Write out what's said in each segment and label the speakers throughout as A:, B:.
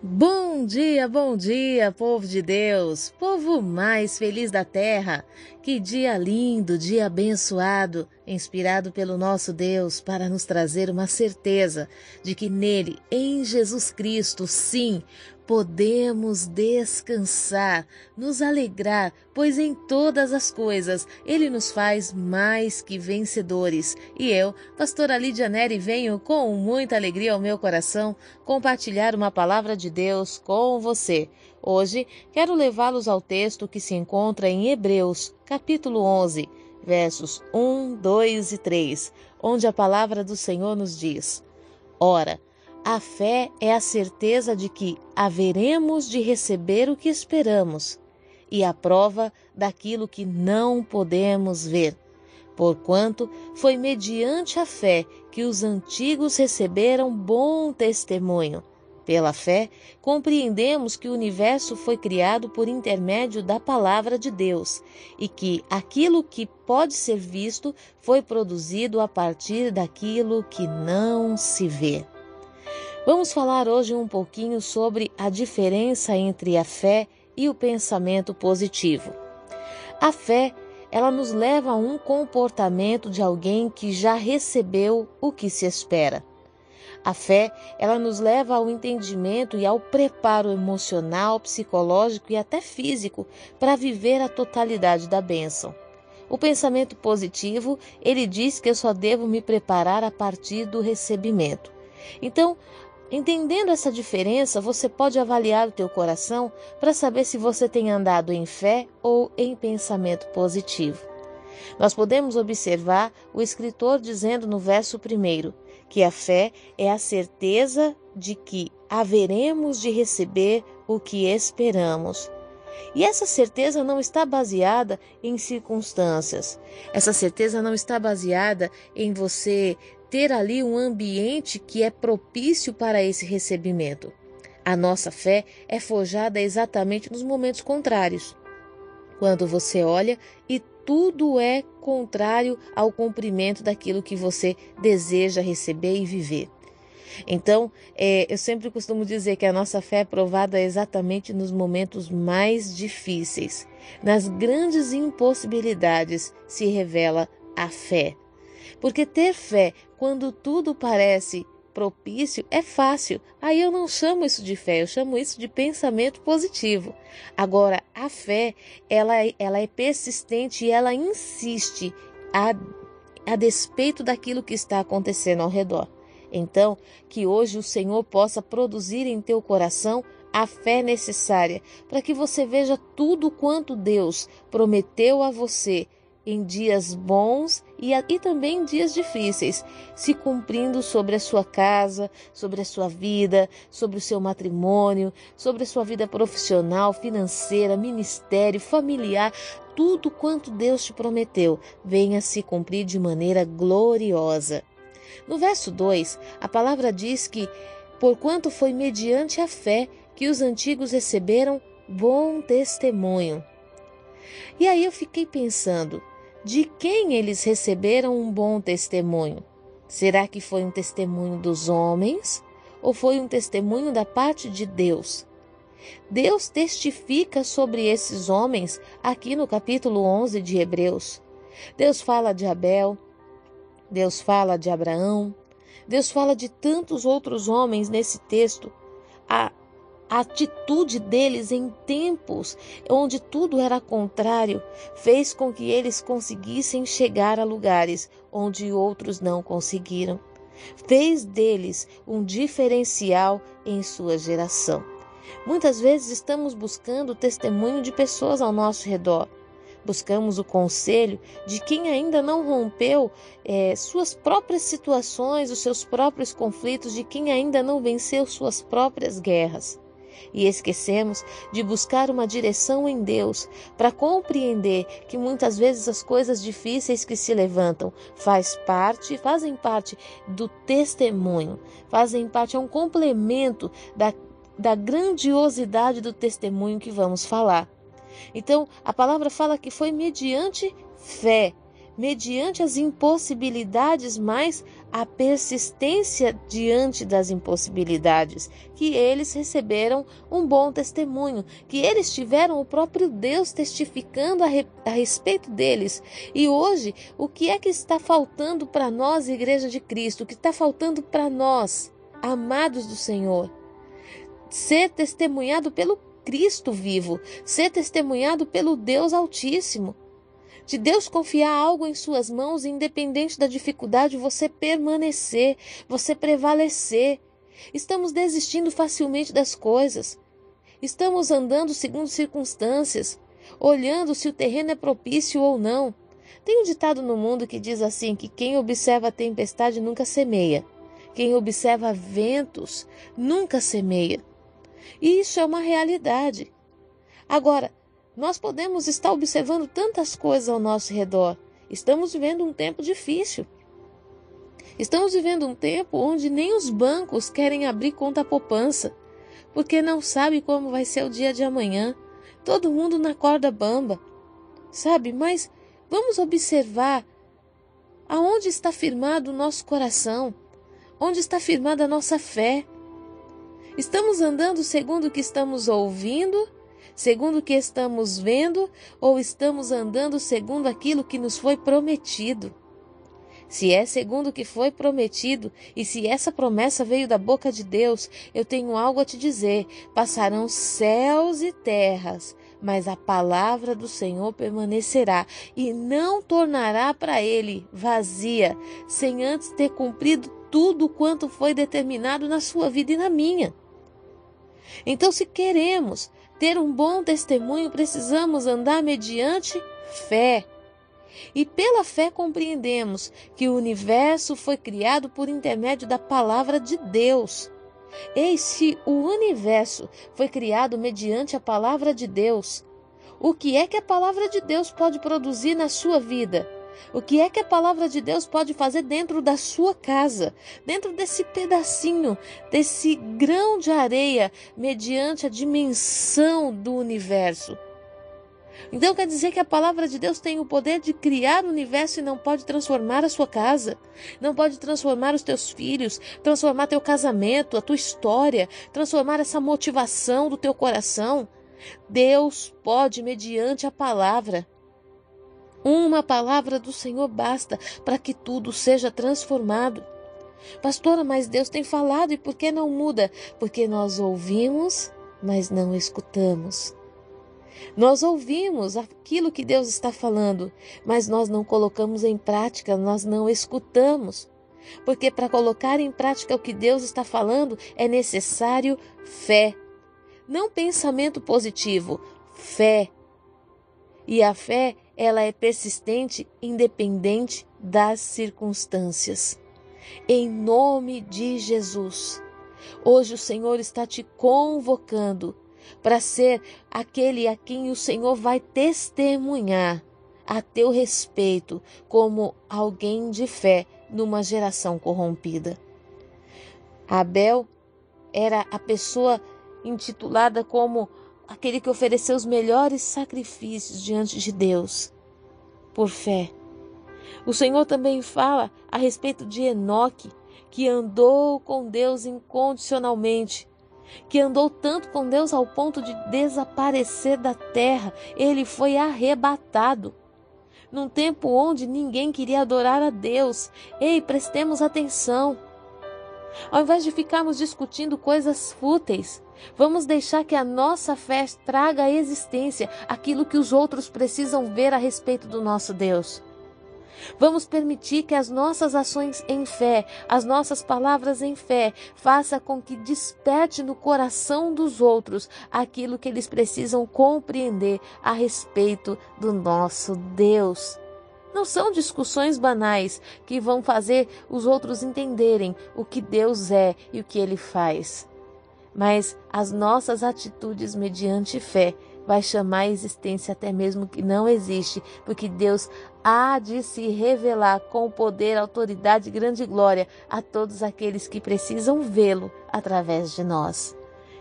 A: Bom dia, bom dia, povo de Deus, povo mais feliz da terra. Que dia lindo, dia abençoado, inspirado pelo nosso Deus para nos trazer uma certeza de que nele, em Jesus Cristo, sim, podemos descansar, nos alegrar, pois em todas as coisas Ele nos faz mais que vencedores. E eu, pastora Lídia Neri, venho com muita alegria ao meu coração compartilhar uma palavra de Deus com você. Hoje quero levá-los ao texto que se encontra em Hebreus, capítulo 11, versos 1, 2 e 3, onde a palavra do Senhor nos diz: Ora, a fé é a certeza de que haveremos de receber o que esperamos e a prova daquilo que não podemos ver. Porquanto foi mediante a fé que os antigos receberam bom testemunho. Pela fé, compreendemos que o universo foi criado por intermédio da palavra de Deus e que aquilo que pode ser visto foi produzido a partir daquilo que não se vê. Vamos falar hoje um pouquinho sobre a diferença entre a fé e o pensamento positivo. A fé, ela nos leva a um comportamento de alguém que já recebeu o que se espera. A fé, ela nos leva ao entendimento e ao preparo emocional, psicológico e até físico para viver a totalidade da bênção. O pensamento positivo, ele diz que eu só devo me preparar a partir do recebimento. Então, Entendendo essa diferença, você pode avaliar o teu coração para saber se você tem andado em fé ou em pensamento positivo. Nós podemos observar o escritor dizendo no verso primeiro que a fé é a certeza de que haveremos de receber o que esperamos. E essa certeza não está baseada em circunstâncias. Essa certeza não está baseada em você ter ali um ambiente que é propício para esse recebimento. A nossa fé é forjada exatamente nos momentos contrários. Quando você olha e tudo é contrário ao cumprimento daquilo que você deseja receber e viver. Então, é, eu sempre costumo dizer que a nossa fé é provada exatamente nos momentos mais difíceis. Nas grandes impossibilidades se revela a fé. Porque ter fé quando tudo parece propício é fácil. Aí eu não chamo isso de fé, eu chamo isso de pensamento positivo. Agora, a fé, ela, ela é persistente e ela insiste a, a despeito daquilo que está acontecendo ao redor. Então, que hoje o Senhor possa produzir em teu coração a fé necessária para que você veja tudo quanto Deus prometeu a você em dias bons e, e também em dias difíceis, se cumprindo sobre a sua casa, sobre a sua vida, sobre o seu matrimônio, sobre a sua vida profissional, financeira, ministério, familiar, tudo quanto Deus te prometeu, venha se cumprir de maneira gloriosa. No verso 2, a palavra diz que, porquanto foi mediante a fé que os antigos receberam bom testemunho. E aí eu fiquei pensando, de quem eles receberam um bom testemunho? Será que foi um testemunho dos homens ou foi um testemunho da parte de Deus? Deus testifica sobre esses homens aqui no capítulo 11 de Hebreus. Deus fala de Abel, Deus fala de Abraão, Deus fala de tantos outros homens nesse texto. A, a atitude deles em tempos onde tudo era contrário fez com que eles conseguissem chegar a lugares onde outros não conseguiram. Fez deles um diferencial em sua geração. Muitas vezes estamos buscando o testemunho de pessoas ao nosso redor. Buscamos o conselho de quem ainda não rompeu é, suas próprias situações, os seus próprios conflitos, de quem ainda não venceu suas próprias guerras e esquecemos de buscar uma direção em Deus para compreender que muitas vezes as coisas difíceis que se levantam faz parte, fazem parte do testemunho, fazem parte é um complemento da da grandiosidade do testemunho que vamos falar. Então, a palavra fala que foi mediante fé, mediante as impossibilidades, mas a persistência diante das impossibilidades, que eles receberam um bom testemunho, que eles tiveram o próprio Deus testificando a, re, a respeito deles. E hoje, o que é que está faltando para nós, Igreja de Cristo? O que está faltando para nós, amados do Senhor? Ser testemunhado pelo Cristo vivo, ser testemunhado pelo Deus Altíssimo de Deus confiar algo em suas mãos, independente da dificuldade, você permanecer, você prevalecer. Estamos desistindo facilmente das coisas. Estamos andando segundo circunstâncias, olhando se o terreno é propício ou não. Tem um ditado no mundo que diz assim: que quem observa a tempestade nunca semeia, quem observa ventos nunca semeia. E isso é uma realidade. Agora, nós podemos estar observando tantas coisas ao nosso redor. Estamos vivendo um tempo difícil. Estamos vivendo um tempo onde nem os bancos querem abrir conta poupança, porque não sabe como vai ser o dia de amanhã. Todo mundo na corda bamba. Sabe, mas vamos observar aonde está firmado o nosso coração, onde está firmada a nossa fé. Estamos andando segundo o que estamos ouvindo segundo o que estamos vendo, ou estamos andando segundo aquilo que nos foi prometido? Se é segundo o que foi prometido, e se essa promessa veio da boca de Deus, eu tenho algo a te dizer: passarão céus e terras, mas a palavra do Senhor permanecerá e não tornará para ele vazia, sem antes ter cumprido tudo quanto foi determinado na sua vida e na minha. Então, se queremos ter um bom testemunho, precisamos andar mediante fé. E pela fé compreendemos que o universo foi criado por intermédio da palavra de Deus. Eis se o universo foi criado mediante a palavra de Deus. O que é que a palavra de Deus pode produzir na sua vida? O que é que a palavra de Deus pode fazer dentro da sua casa, dentro desse pedacinho, desse grão de areia, mediante a dimensão do universo? Então quer dizer que a palavra de Deus tem o poder de criar o universo e não pode transformar a sua casa, não pode transformar os teus filhos, transformar teu casamento, a tua história, transformar essa motivação do teu coração. Deus pode mediante a palavra. Uma palavra do Senhor basta para que tudo seja transformado. Pastora, mas Deus tem falado e por que não muda? Porque nós ouvimos, mas não escutamos. Nós ouvimos aquilo que Deus está falando, mas nós não colocamos em prática, nós não escutamos. Porque para colocar em prática o que Deus está falando é necessário fé. Não pensamento positivo, fé. E a fé ela é persistente, independente das circunstâncias. Em nome de Jesus. Hoje o Senhor está te convocando para ser aquele a quem o Senhor vai testemunhar a teu respeito como alguém de fé numa geração corrompida. Abel era a pessoa intitulada como aquele que ofereceu os melhores sacrifícios diante de Deus, por fé. O Senhor também fala a respeito de Enoque, que andou com Deus incondicionalmente, que andou tanto com Deus ao ponto de desaparecer da terra. Ele foi arrebatado. Num tempo onde ninguém queria adorar a Deus. Ei, prestemos atenção. Ao invés de ficarmos discutindo coisas fúteis, Vamos deixar que a nossa fé traga à existência aquilo que os outros precisam ver a respeito do nosso Deus. Vamos permitir que as nossas ações em fé, as nossas palavras em fé, faça com que desperte no coração dos outros aquilo que eles precisam compreender a respeito do nosso Deus. Não são discussões banais que vão fazer os outros entenderem o que Deus é e o que ele faz mas as nossas atitudes mediante fé vai chamar a existência até mesmo que não existe, porque Deus há de se revelar com poder, autoridade, grande glória a todos aqueles que precisam vê-lo através de nós.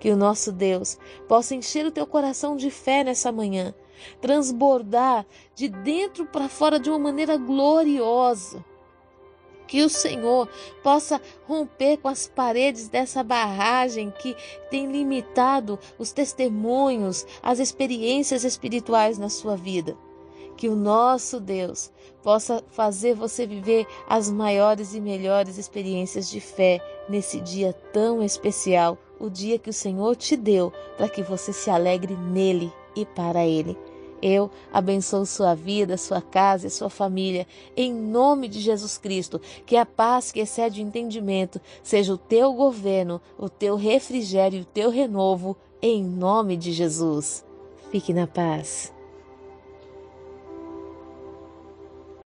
A: Que o nosso Deus possa encher o teu coração de fé nessa manhã, transbordar de dentro para fora de uma maneira gloriosa. Que o Senhor possa romper com as paredes dessa barragem que tem limitado os testemunhos, as experiências espirituais na sua vida. Que o nosso Deus possa fazer você viver as maiores e melhores experiências de fé nesse dia tão especial, o dia que o Senhor te deu, para que você se alegre nele e para ele. Eu abençoo sua vida, sua casa e sua família, em nome de Jesus Cristo. Que a paz que excede o entendimento seja o teu governo, o teu refrigério e o teu renovo, em nome de Jesus. Fique na paz.